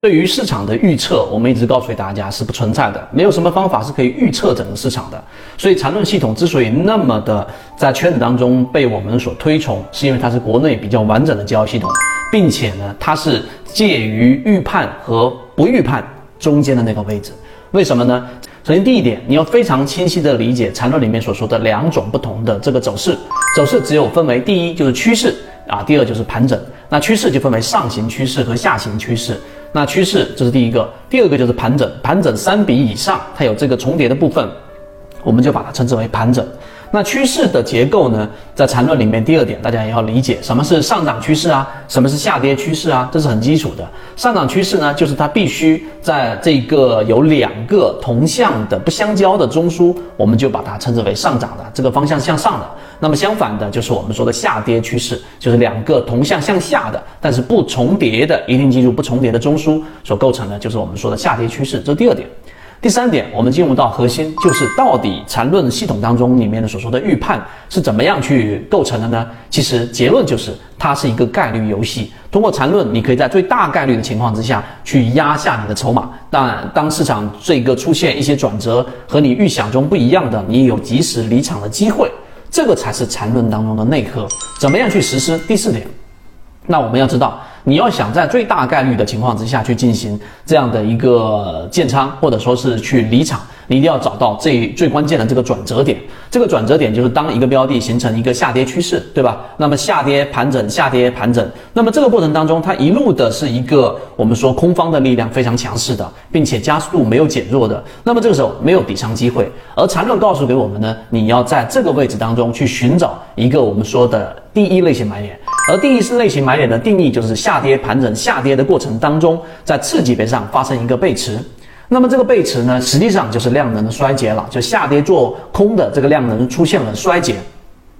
对于市场的预测，我们一直告诉大家是不存在的，没有什么方法是可以预测整个市场的。所以缠论系统之所以那么的在圈子当中被我们所推崇，是因为它是国内比较完整的交易系统，并且呢，它是介于预判和不预判中间的那个位置。为什么呢？首先第一点，你要非常清晰的理解缠论里面所说的两种不同的这个走势，走势只有分为第一就是趋势啊，第二就是盘整。那趋势就分为上行趋势和下行趋势。那趋势这是第一个，第二个就是盘整，盘整三笔以上，它有这个重叠的部分，我们就把它称之为盘整。那趋势的结构呢，在缠论里面，第二点大家也要理解，什么是上涨趋势啊，什么是下跌趋势啊，这是很基础的。上涨趋势呢，就是它必须在这个有两个同向的不相交的中枢，我们就把它称之为上涨的，这个方向向上的。那么相反的，就是我们说的下跌趋势，就是两个同向向下的，但是不重叠的，一定记住不重叠的中枢所构成的，就是我们说的下跌趋势。这第二点。第三点，我们进入到核心，就是到底缠论系统当中里面的所说的预判是怎么样去构成的呢？其实结论就是它是一个概率游戏。通过缠论，你可以在最大概率的情况之下去压下你的筹码。当然，当市场这个出现一些转折和你预想中不一样的，你有及时离场的机会。这个才是缠论当中的内核。怎么样去实施？第四点，那我们要知道。你要想在最大概率的情况之下去进行这样的一个建仓，或者说是去离场，你一定要找到最最关键的这个转折点。这个转折点就是当一个标的形成一个下跌趋势，对吧？那么下跌盘整，下跌盘整，那么这个过程当中，它一路的是一个我们说空方的力量非常强势的，并且加速度没有减弱的。那么这个时候没有底仓机会，而缠论告诉给我们呢，你要在这个位置当中去寻找一个我们说的第一类型买点。而第一次类型买点的定义就是下跌盘整下跌的过程当中，在次级别上发生一个背驰，那么这个背驰呢，实际上就是量能的衰竭了，就下跌做空的这个量能出现了衰竭。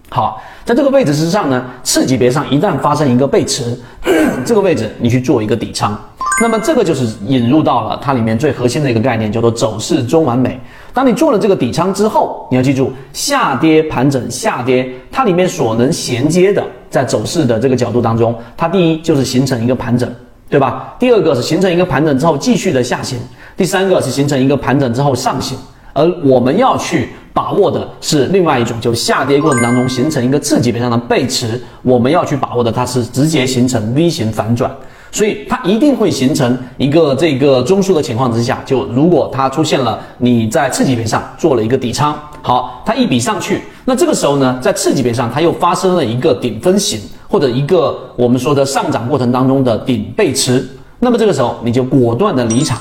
好，在这个位置之上呢，次级别上一旦发生一个背驰，这个位置你去做一个底仓。那么这个就是引入到了它里面最核心的一个概念，叫做走势中完美。当你做了这个底仓之后，你要记住，下跌盘整下跌，它里面所能衔接的，在走势的这个角度当中，它第一就是形成一个盘整，对吧？第二个是形成一个盘整之后继续的下行，第三个是形成一个盘整之后上行。而我们要去把握的是另外一种，就下跌过程当中形成一个次级别上的背驰，我们要去把握的它是直接形成 V 型反转。所以它一定会形成一个这个中枢的情况之下，就如果它出现了你在次级别上做了一个底仓，好，它一笔上去，那这个时候呢，在次级别上它又发生了一个顶分型或者一个我们说的上涨过程当中的顶背驰，那么这个时候你就果断的离场，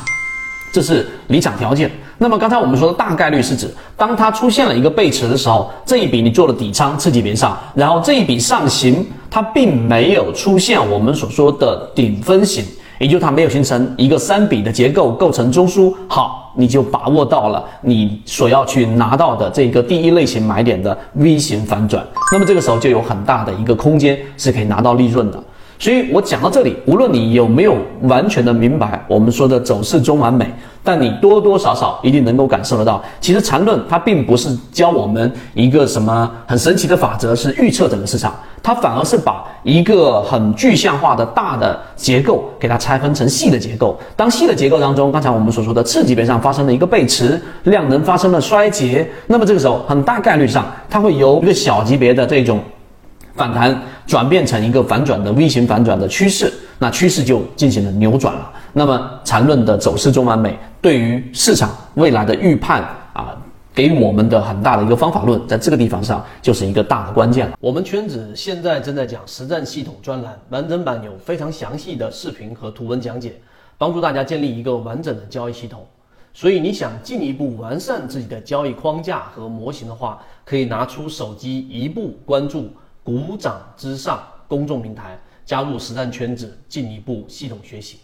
这是离场条件。那么刚才我们说的大概率是指，当它出现了一个背驰的时候，这一笔你做了底仓次级别上，然后这一笔上行，它并没有出现我们所说的顶分型，也就它没有形成一个三笔的结构构成中枢，好，你就把握到了你所要去拿到的这个第一类型买点的 V 型反转，那么这个时候就有很大的一个空间是可以拿到利润的。所以我讲到这里，无论你有没有完全的明白我们说的走势中完美，但你多多少少一定能够感受得到，其实缠论它并不是教我们一个什么很神奇的法则，是预测整个市场，它反而是把一个很具象化的大的结构给它拆分成细的结构。当细的结构当中，刚才我们所说的次级别上发生了一个背驰，量能发生了衰竭，那么这个时候很大概率上它会由一个小级别的这种。反弹转变成一个反转的 V 型反转的趋势，那趋势就进行了扭转了。那么缠论的走势中完美，对于市场未来的预判啊，给我们的很大的一个方法论，在这个地方上就是一个大的关键了。我们圈子现在正在讲实战系统专栏，完整版有非常详细的视频和图文讲解，帮助大家建立一个完整的交易系统。所以你想进一步完善自己的交易框架和模型的话，可以拿出手机一步关注。鼓掌之上公众平台，加入实战圈子，进一步系统学习。